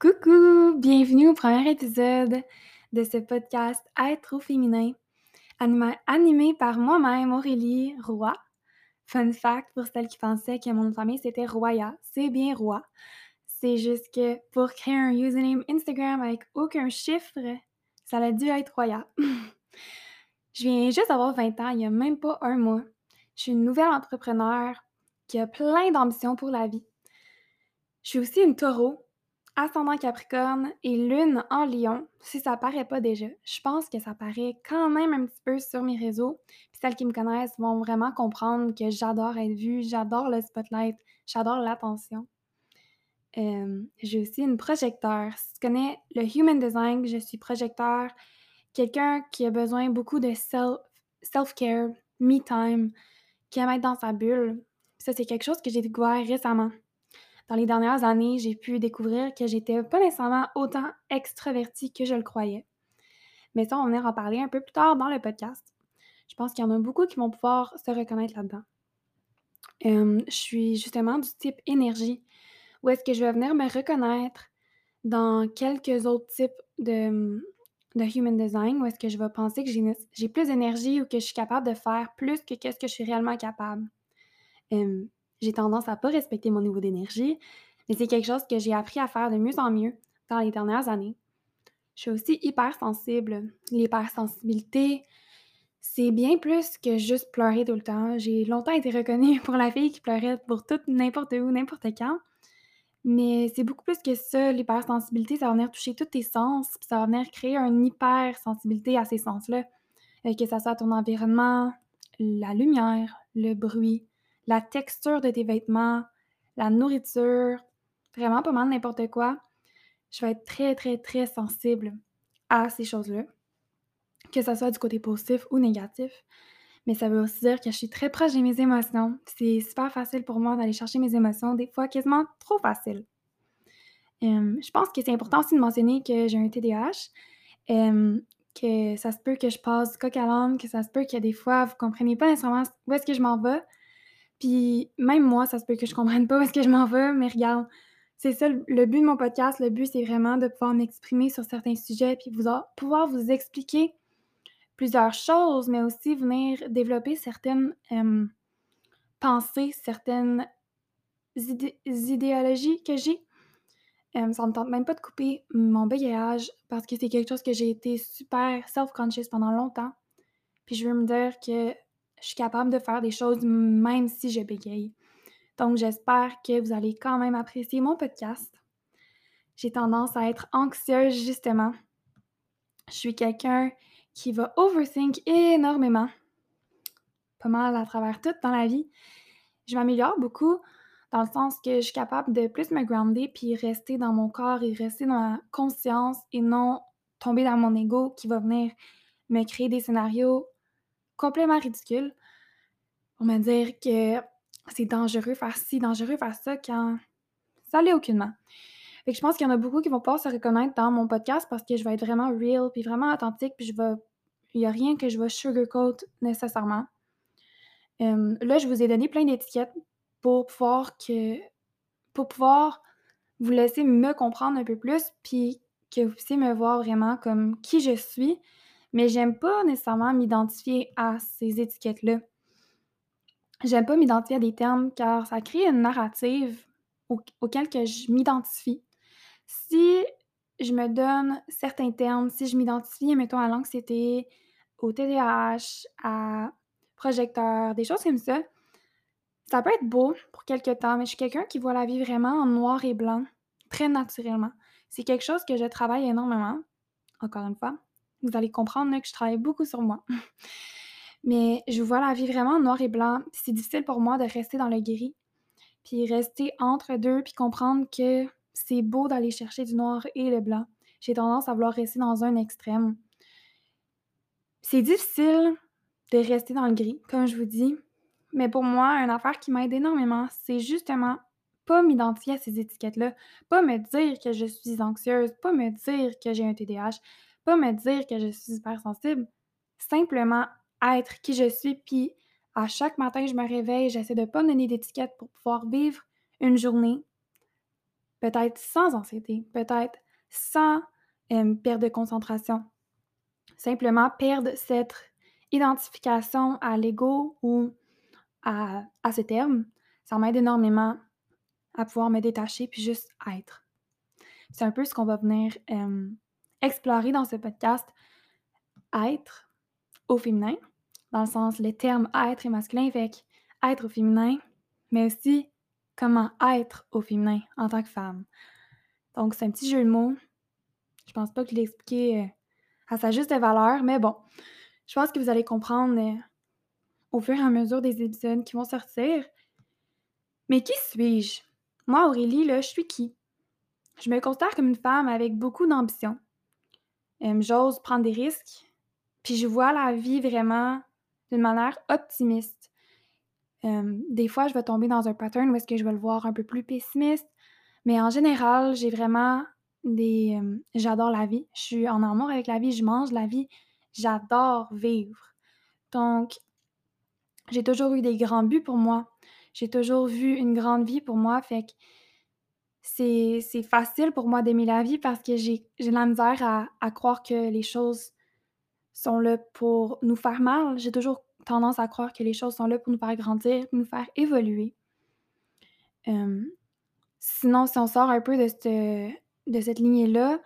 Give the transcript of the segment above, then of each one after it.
Coucou! Bienvenue au premier épisode de ce podcast Être au féminin, animé par moi-même, Aurélie Roy. Fun fact pour celles qui pensaient que mon nom de famille c'était Roya, c'est bien Roy. C'est juste que pour créer un username Instagram avec aucun chiffre, ça a dû être Roya. Je viens juste d'avoir 20 ans, il n'y a même pas un mois. Je suis une nouvelle entrepreneur qui a plein d'ambitions pour la vie. Je suis aussi une taureau, ascendant Capricorne et Lune en Lion, si ça paraît pas déjà. Je pense que ça paraît quand même un petit peu sur mes réseaux. Puis celles qui me connaissent vont vraiment comprendre que j'adore être vue, j'adore le spotlight, j'adore l'attention. Euh, j'ai aussi une projecteur. Si tu connais le Human Design, je suis projecteur, quelqu'un qui a besoin beaucoup de self-care, me time, qui aime être dans sa bulle. Ça, c'est quelque chose que j'ai découvert récemment dans les dernières années, j'ai pu découvrir que j'étais pas nécessairement autant extravertie que je le croyais. Mais ça, on va en parler un peu plus tard dans le podcast. Je pense qu'il y en a beaucoup qui vont pouvoir se reconnaître là-dedans. je suis justement du type énergie, où est-ce que je vais venir me reconnaître dans quelques autres types de, de human design, où est-ce que je vais penser que j'ai plus d'énergie ou que je suis capable de faire plus que qu'est-ce que je suis réellement capable j'ai tendance à pas respecter mon niveau d'énergie, mais c'est quelque chose que j'ai appris à faire de mieux en mieux dans les dernières années. Je suis aussi hypersensible. L'hypersensibilité, c'est bien plus que juste pleurer tout le temps. J'ai longtemps été reconnue pour la fille qui pleurait pour tout, n'importe où, n'importe quand. Mais c'est beaucoup plus que ça, l'hypersensibilité, ça va venir toucher tous tes sens, puis ça va venir créer une hypersensibilité à ces sens-là. Euh, que ça soit ton environnement, la lumière, le bruit, la texture de tes vêtements, la nourriture, vraiment pas mal n'importe quoi, je vais être très, très, très sensible à ces choses-là, que ce soit du côté positif ou négatif. Mais ça veut aussi dire que je suis très proche de mes émotions. C'est super facile pour moi d'aller chercher mes émotions, des fois quasiment trop facile. je pense que c'est important aussi de mentionner que j'ai un TDAH, que ça se peut que je passe coq à que ça se peut que des fois vous comprenez pas nécessairement où est-ce que je m'en vais, puis même moi, ça se peut que je comprenne pas est-ce que je m'en vais, mais regarde, c'est ça le but de mon podcast. Le but, c'est vraiment de pouvoir m'exprimer sur certains sujets, puis vous pouvoir vous expliquer plusieurs choses, mais aussi venir développer certaines pensées, certaines idéologies que j'ai. ça ne me tente même pas de couper mon bégayage parce que c'est quelque chose que j'ai été super self-conscious pendant longtemps. Puis je veux me dire que je suis capable de faire des choses même si je bégaye. Donc, j'espère que vous allez quand même apprécier mon podcast. J'ai tendance à être anxieuse, justement. Je suis quelqu'un qui va overthink énormément. Pas mal à travers tout dans la vie. Je m'améliore beaucoup dans le sens que je suis capable de plus me grounder puis rester dans mon corps et rester dans ma conscience et non tomber dans mon ego qui va venir me créer des scénarios complètement ridicule. On va dire que c'est dangereux faire ci, dangereux faire ça quand ça l'est aucunement. Fait que je pense qu'il y en a beaucoup qui vont pas se reconnaître dans mon podcast parce que je vais être vraiment real puis vraiment authentique puis je vais il n'y a rien que je vais sugarcoat nécessairement. là, je vous ai donné plein d'étiquettes pour pouvoir que pour pouvoir vous laisser me comprendre un peu plus puis que vous puissiez me voir vraiment comme qui je suis mais j'aime pas nécessairement m'identifier à ces étiquettes-là. J'aime pas m'identifier à des termes car ça crée une narrative auquel que je m'identifie. Si je me donne certains termes, si je m'identifie, mettons, à l'anxiété, au TDAH, à projecteur, des choses comme ça, ça peut être beau pour quelque temps, mais je suis quelqu'un qui voit la vie vraiment en noir et blanc, très naturellement. C'est quelque chose que je travaille énormément, encore une fois, vous allez comprendre que je travaille beaucoup sur moi. Mais je vois la vie vraiment noir et blanc. C'est difficile pour moi de rester dans le gris, puis rester entre deux, puis comprendre que c'est beau d'aller chercher du noir et le blanc. J'ai tendance à vouloir rester dans un extrême. C'est difficile de rester dans le gris, comme je vous dis. Mais pour moi, une affaire qui m'aide énormément, c'est justement pas m'identifier à ces étiquettes-là, pas me dire que je suis anxieuse, pas me dire que j'ai un TDAH, pas me dire que je suis hypersensible, simplement être qui je suis, puis à chaque matin, je me réveille, j'essaie de pas me donner d'étiquette pour pouvoir vivre une journée peut-être sans anxiété, peut-être sans perte de concentration. Simplement perdre cette identification à l'ego ou à, à ce terme, ça m'aide énormément à pouvoir me détacher puis juste être. C'est un peu ce qu'on va venir explorer dans ce podcast. Être au féminin, dans le sens les termes être et masculin, fait être au féminin, mais aussi comment être au féminin en tant que femme. Donc, c'est un petit jeu de mots. Je pense pas que je l'ai expliqué euh, à sa juste valeur, mais bon, je pense que vous allez comprendre euh, au fur et à mesure des épisodes qui vont sortir. Mais qui suis-je? Moi, Aurélie, là, je suis qui? Je me considère comme une femme avec beaucoup d'ambition. J'ose prendre des risques, puis je vois la vie vraiment d'une manière optimiste. des fois, je vais tomber dans un pattern où est-ce que je vais le voir un peu plus pessimiste, mais en général, j'ai vraiment des... j'adore la vie. Je suis en amour avec la vie, je mange la vie. J'adore vivre. Donc, j'ai toujours eu des grands buts pour moi. J'ai toujours vu une grande vie pour moi, fait c'est facile pour moi d'aimer la vie parce que j'ai la misère à, croire que les choses sont là pour nous faire mal. J'ai toujours tendance à croire que les choses sont là pour nous faire grandir, nous faire évoluer. sinon, si on sort un peu de, cette, de lignée-là,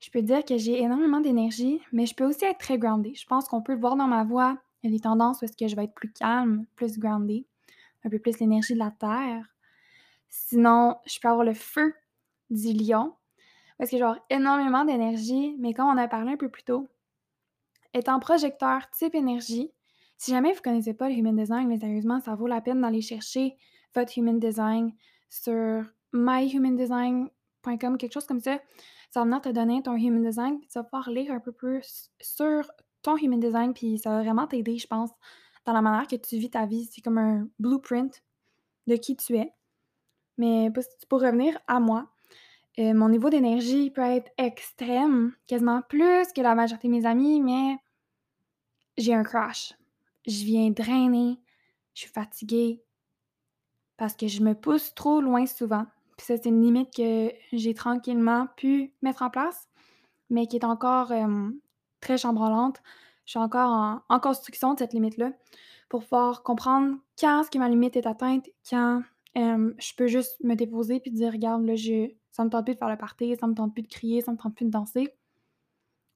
je peux dire que j'ai énormément d'énergie, mais je peux aussi être très groundée. Je pense qu'on peut le voir dans ma voix. Il y a des tendances où est-ce que je vais être plus calme, plus groundée, un peu plus l'énergie de la terre. Sinon, je peux avoir le feu du lion, parce que j'ai énormément d'énergie, mais comme on a parlé un peu plus tôt, étant projecteur type énergie, si jamais vous ne connaissez pas le Human Design, mais sérieusement, ça vaut la peine d'aller chercher votre Human Design sur myhumandesign.com, quelque chose comme ça. Ça va venir te donner ton Human Design, puis tu vas pouvoir lire un peu plus sur ton Human Design, puis ça va vraiment t'aider, je pense, dans la manière que tu vis ta vie. C'est comme un blueprint de qui tu es. Mais pour revenir à moi, euh, mon niveau d'énergie peut être extrême, quasiment plus que la majorité de mes amis, mais j'ai un crash. Je viens drainer, je suis fatiguée parce que je me pousse trop loin souvent. Puis ça, c'est une limite que j'ai tranquillement pu mettre en place, mais qui est encore très chambranlante. Je suis encore en, construction de cette limite-là pour pouvoir comprendre quand est-ce que ma limite est atteinte, quand je peux juste me déposer puis dire regarde, là, je, ça me tente plus de faire le party, ça me tente plus de crier, ça me tente plus de danser,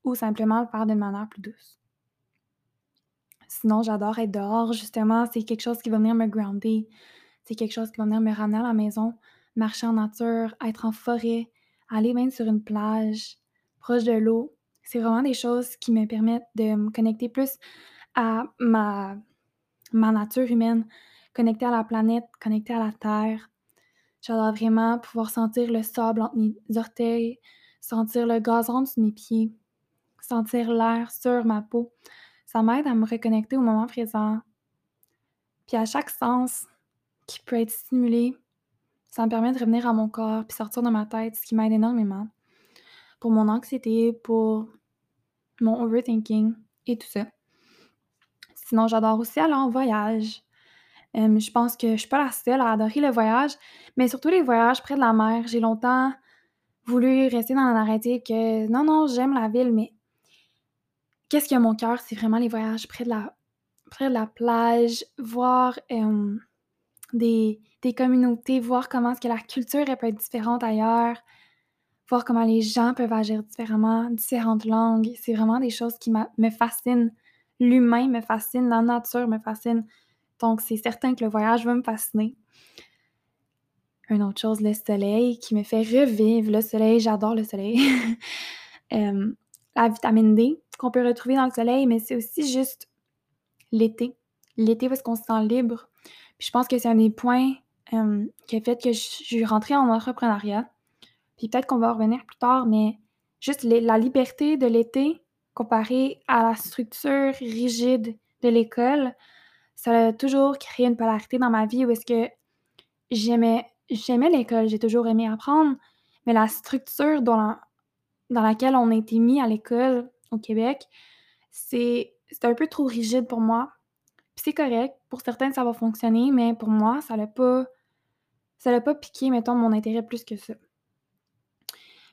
ou simplement le faire d'une manière plus douce. Sinon, j'adore être dehors, justement, c'est quelque chose qui va venir me grounder, c'est quelque chose qui va venir me ramener à la maison, marcher en nature, être en forêt, aller même sur une plage, proche de l'eau. C'est vraiment des choses qui me permettent de me connecter plus à ma, ma nature humaine, connecter à la planète, connecter à la terre. J'adore vraiment pouvoir sentir le sable entre mes orteils, sentir le gazon sous mes pieds, sentir l'air sur ma peau. Ça m'aide à me reconnecter au moment présent. Puis à chaque sens qui peut être stimulé, ça me permet de revenir à mon corps puis sortir de ma tête, ce qui m'aide énormément pour mon anxiété, pour mon overthinking et tout ça. Sinon, j'adore aussi aller en voyage je pense que je suis pas la seule à adorer le voyage, mais surtout les voyages près de la mer. J'ai longtemps voulu rester dans la narrative que non, non, j'aime la ville, mais qu'est-ce qui a mon cœur, c'est vraiment les voyages près de la, près de la plage, voir des, des, communautés, voir comment est-ce que la culture peut être différente ailleurs, voir comment les gens peuvent agir différemment, différentes langues. C'est vraiment des choses qui me fascinent. L'humain me fascine, la nature me fascine. Donc, c'est certain que le voyage va me fasciner. Une autre chose, le soleil qui me fait revivre. Le soleil, j'adore le soleil. la vitamine D qu'on peut retrouver dans le soleil, mais c'est aussi juste l'été. L'été parce qu'on se sent libre. Je pense que c'est un des points qui a fait que je suis rentrée en entrepreneuriat. Puis peut-être qu'on va revenir plus tard, mais juste la liberté de l'été comparée à la structure rigide de l'école, ça a toujours créé une polarité dans ma vie où est-ce que j'aimais j'aimais l'école, j'ai toujours aimé apprendre, mais la structure dans, dans laquelle on a été mis à l'école au Québec, c'est un peu trop rigide pour moi. Puis c'est correct, pour certains ça va fonctionner, mais pour moi, ça n'a pas ça n'a pas piqué, mettons, mon intérêt plus que ça.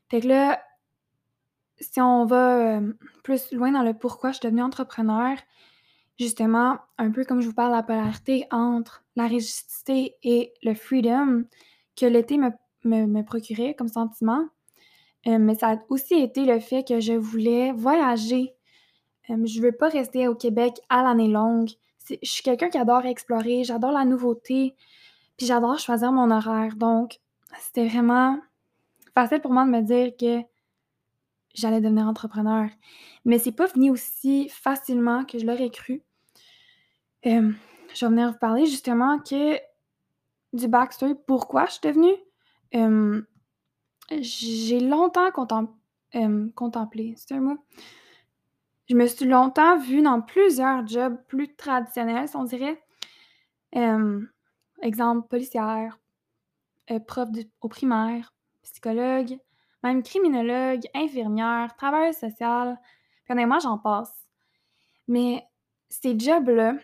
Fait que là, si on va euh, plus loin dans le pourquoi je suis devenue entrepreneur, justement, un peu comme je vous parle la polarité entre la rigidité et le freedom que l'été me, procurait comme sentiment, euh, mais ça a aussi été le fait que je voulais voyager. Je euh, je veux pas rester au Québec à l'année longue. Je suis quelqu'un qui adore explorer, j'adore la nouveauté, puis j'adore choisir mon horaire. Donc, c'était vraiment facile pour moi de me dire que j'allais devenir entrepreneur. Mais c'est pas venu aussi facilement que je l'aurais cru. Euh, je vais venir vous parler justement que du backstory, pourquoi je suis devenue. Euh, j'ai longtemps euh, contemplé, c'est un mot. Je me suis longtemps vue dans plusieurs jobs plus traditionnels, on dirait. exemple, policière, prof au primaire, psychologue, même criminologue, infirmière, travailleuse sociale, moi j'en passe. Mais ces jobs-là,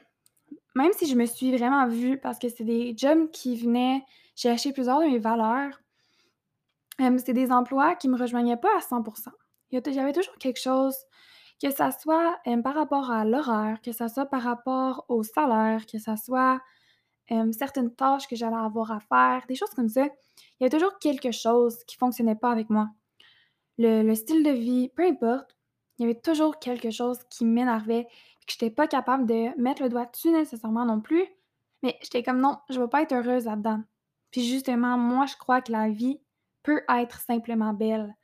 même si je me suis vraiment vue, parce que c'est des jobs qui venaient chercher plusieurs de mes valeurs, euh, c'est des emplois qui me rejoignaient pas à 100%. J'avais toujours quelque chose, que ça soit euh, par rapport à l'horaire, que ça soit par rapport au salaire, que ça soit euh, certaines tâches que j'allais avoir à faire, des choses comme ça. Il y avait toujours quelque chose qui fonctionnait pas avec moi. Le, style de vie, peu importe, il y avait toujours quelque chose qui m'énervait, que j'étais pas capable de mettre le doigt dessus nécessairement non plus. Mais j'étais comme non, je vais pas être heureuse là-dedans. Puis justement, moi, je crois que la vie peut être simplement belle.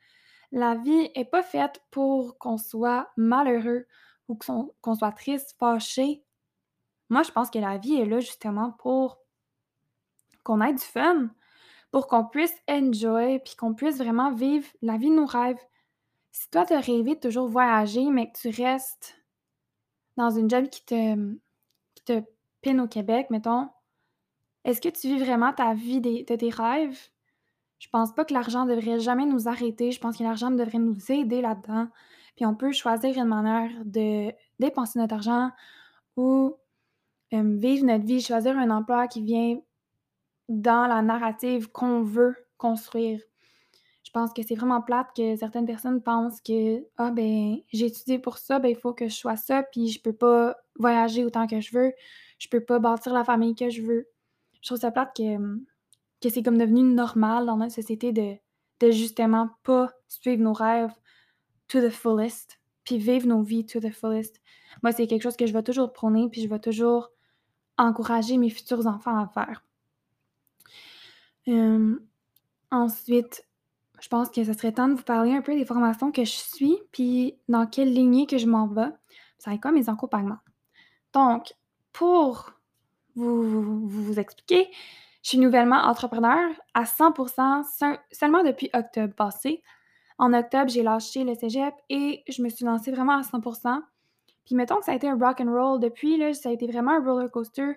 La vie est pas faite pour qu'on soit malheureux ou qu'on soit triste, fâché. Moi, je pense que la vie est là justement pour qu'on ait du fun, pour qu'on puisse enjoy, puis qu'on puisse vraiment vivre la vie de nos rêves. Si toi, tu as rêvé de toujours voyager, mais que tu restes dans une job qui te, te pine au Québec, mettons, est-ce que tu vis vraiment ta vie de tes rêves? Je pense pas que l'argent devrait jamais nous arrêter. Je pense que l'argent devrait nous aider là-dedans. Puis on peut choisir une manière de dépenser notre argent ou vivre notre vie, choisir un emploi qui vient dans la narrative qu'on veut construire. Je pense que c'est vraiment plate que certaines personnes pensent que ah ben j'ai étudié pour ça, ben il faut que je sois ça, puis je peux pas voyager autant que je veux, je peux pas bâtir la famille que je veux. Je trouve ça plate que, que c'est comme devenu normal dans notre société de, de justement pas suivre nos rêves to the fullest, puis vivre nos vies to the fullest. Moi, c'est quelque chose que je vais toujours prôner, puis je vais toujours encourager mes futurs enfants à faire ensuite, je pense que ce serait temps de vous parler un peu des formations que je suis, puis dans quelle lignée que je m'en vais. Va quoi mes accompagnements. Donc, pour vous, vous, expliquer, je suis nouvellement entrepreneur à 100% seulement depuis octobre passé. En octobre, j'ai lâché le cégep et je me suis lancée vraiment à 100%. Puis mettons que ça a été un rock and roll depuis, là, ça a été vraiment un roller coaster.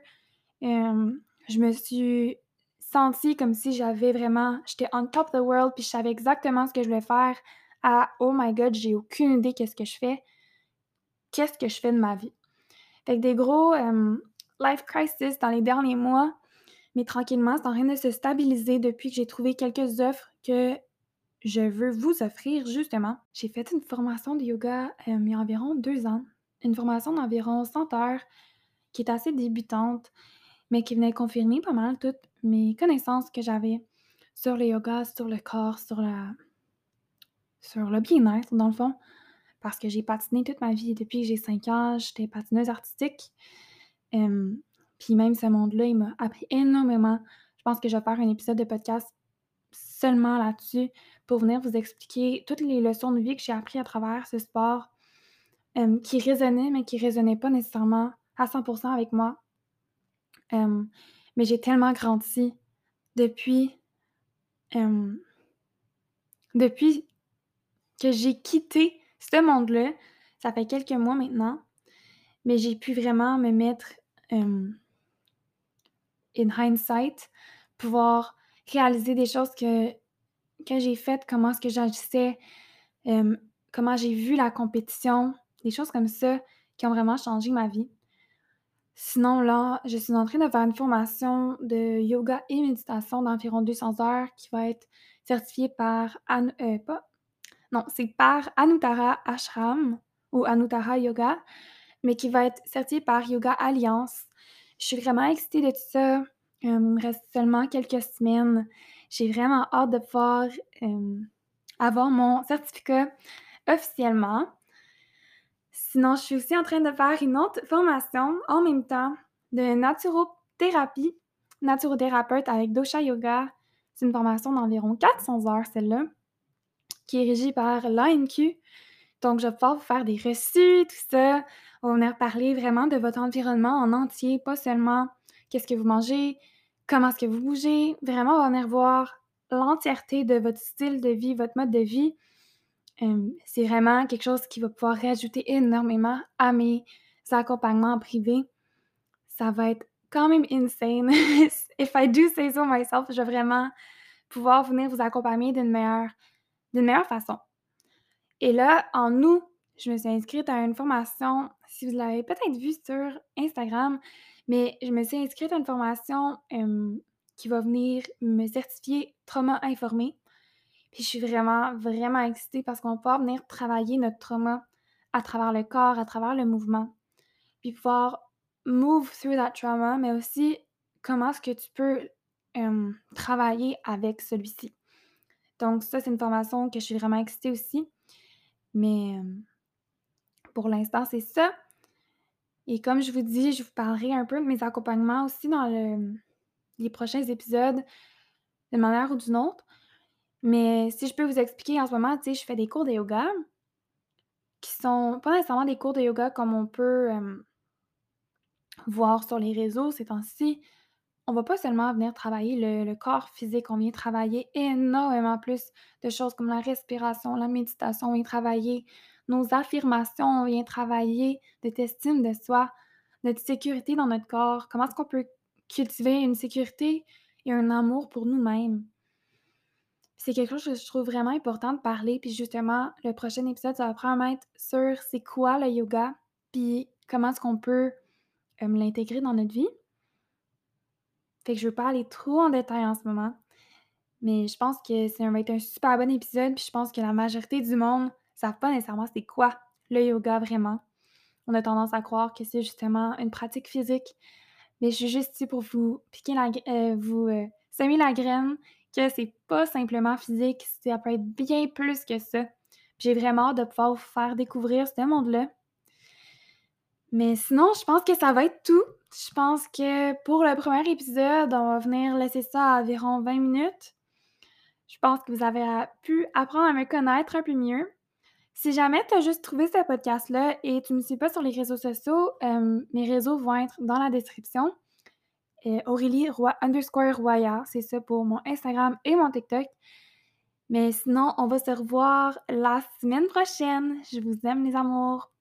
je me suis senti comme si j'avais vraiment, j'étais on top of the world, puis je savais exactement ce que je voulais faire, à oh my god, j'ai aucune idée qu'est-ce que je fais, qu'est-ce que je fais de ma vie? Fait que des gros life crisis dans les derniers mois, mais tranquillement, c'est en train de se stabiliser depuis que j'ai trouvé quelques offres que je veux vous offrir justement. J'ai fait une formation de yoga il y a environ deux ans, une formation d'environ 100 heures qui est assez débutante mais qui venait confirmer pas mal toutes mes connaissances que j'avais sur le yoga, sur le corps, sur la sur le bien-être, dans le fond. Parce que j'ai patiné toute ma vie. Depuis que j'ai 5 ans, j'étais patineuse artistique. puis même ce monde-là, il m'a appris énormément. Je pense que je vais faire un épisode de podcast seulement là-dessus pour venir vous expliquer toutes les leçons de vie que j'ai appris à travers ce sport qui résonnaient, mais qui ne résonnaient pas nécessairement à 100% avec moi mais j'ai tellement grandi depuis, depuis que j'ai quitté ce monde-là. Ça fait quelques mois maintenant, mais j'ai pu vraiment me mettre in hindsight, pouvoir réaliser des choses que, que j'ai faites, comment est-ce que j'agissais, comment j'ai vu la compétition, des choses comme ça qui ont vraiment changé ma vie. Sinon là, je suis en train de faire une formation de yoga et méditation d'environ 200 heures qui va être certifiée par Anu heu, pas non, c'est par Anuttara Ashram ou Anuttara Yoga, mais qui va être certifiée par Yoga Alliance. Je suis vraiment excitée de tout ça. Hem, il me reste seulement quelques semaines. J'ai vraiment hâte de pouvoir, hem, avoir mon certificat officiellement. Sinon, je suis aussi en train de faire une autre formation en même temps de naturothérapie, naturothérapeute avec Dosha Yoga. C'est une formation d'environ 400 heures, celle-là, qui est régie par l'ANQ. Donc, je vais pouvoir vous faire des reçus, tout ça. On va venir parler vraiment de votre environnement en entier, pas seulement qu'est-ce que vous mangez, comment est-ce que vous bougez. Vraiment, on va venir voir l'entièreté de votre style de vie, votre mode de vie. C'est vraiment quelque chose qui va pouvoir rajouter énormément à mes accompagnements privés. Ça va être quand même insane. If I do say so myself, je vais vraiment pouvoir venir vous accompagner d'une meilleure d'une meilleure façon. Et là, en août, je me suis inscrite à une formation, si vous l'avez peut-être vu sur Instagram, mais je me suis inscrite à une formation, qui va venir me certifier trauma informé. Puis je suis vraiment, vraiment excitée parce qu'on va pouvoir venir travailler notre trauma à travers le corps, à travers le mouvement. Puis pouvoir move through that trauma, mais aussi comment est-ce que tu peux, travailler avec celui-ci. Donc ça, c'est une formation que je suis vraiment excitée aussi. Mais, pour l'instant, c'est ça. Et comme je vous dis, je vous parlerai un peu de mes accompagnements aussi dans le les prochains épisodes, d'une manière ou d'une autre. Mais si je peux vous expliquer en ce moment, tu sais, je fais des cours de yoga qui sont pas nécessairement des cours de yoga comme on peut, voir sur les réseaux ces temps-ci. On va pas seulement venir travailler le le corps physique, on vient travailler énormément plus de choses comme la respiration, la méditation, on vient travailler nos affirmations, on vient travailler notre estime de soi, notre sécurité dans notre corps, comment est-ce qu'on peut cultiver une sécurité et un amour pour nous-mêmes? C'est quelque chose que je trouve vraiment important de parler, puis justement, le prochain épisode, ça va probablement être sur c'est quoi le yoga, puis comment est-ce qu'on peut, l'intégrer dans notre vie. Fait que je veux pas aller trop en détail en ce moment, mais je pense que ça va être un super bon épisode, puis je pense que la majorité du monde savent pas nécessairement c'est quoi le yoga vraiment. On a tendance à croire que c'est justement une pratique physique, mais je suis juste ici pour vous piquer la heu, vous, heu, semer la graine que c'est pas simplement physique, ça peut être bien plus que ça. J'ai vraiment hâte de pouvoir vous faire découvrir ce monde-là. Mais sinon, je pense que ça va être tout. Je pense que pour le premier épisode, on va venir laisser ça à environ 20 minutes. Je pense que vous avez pu apprendre à me connaître un peu mieux. Si jamais tu as juste trouvé ce podcast-là et tu me suis pas sur les réseaux sociaux, hem, mes réseaux vont être dans la description. Heu, Aurélie underscore Roya, c'est ça pour mon Instagram et mon TikTok. Mais sinon, on va se revoir la semaine prochaine. Je vous aime les amours.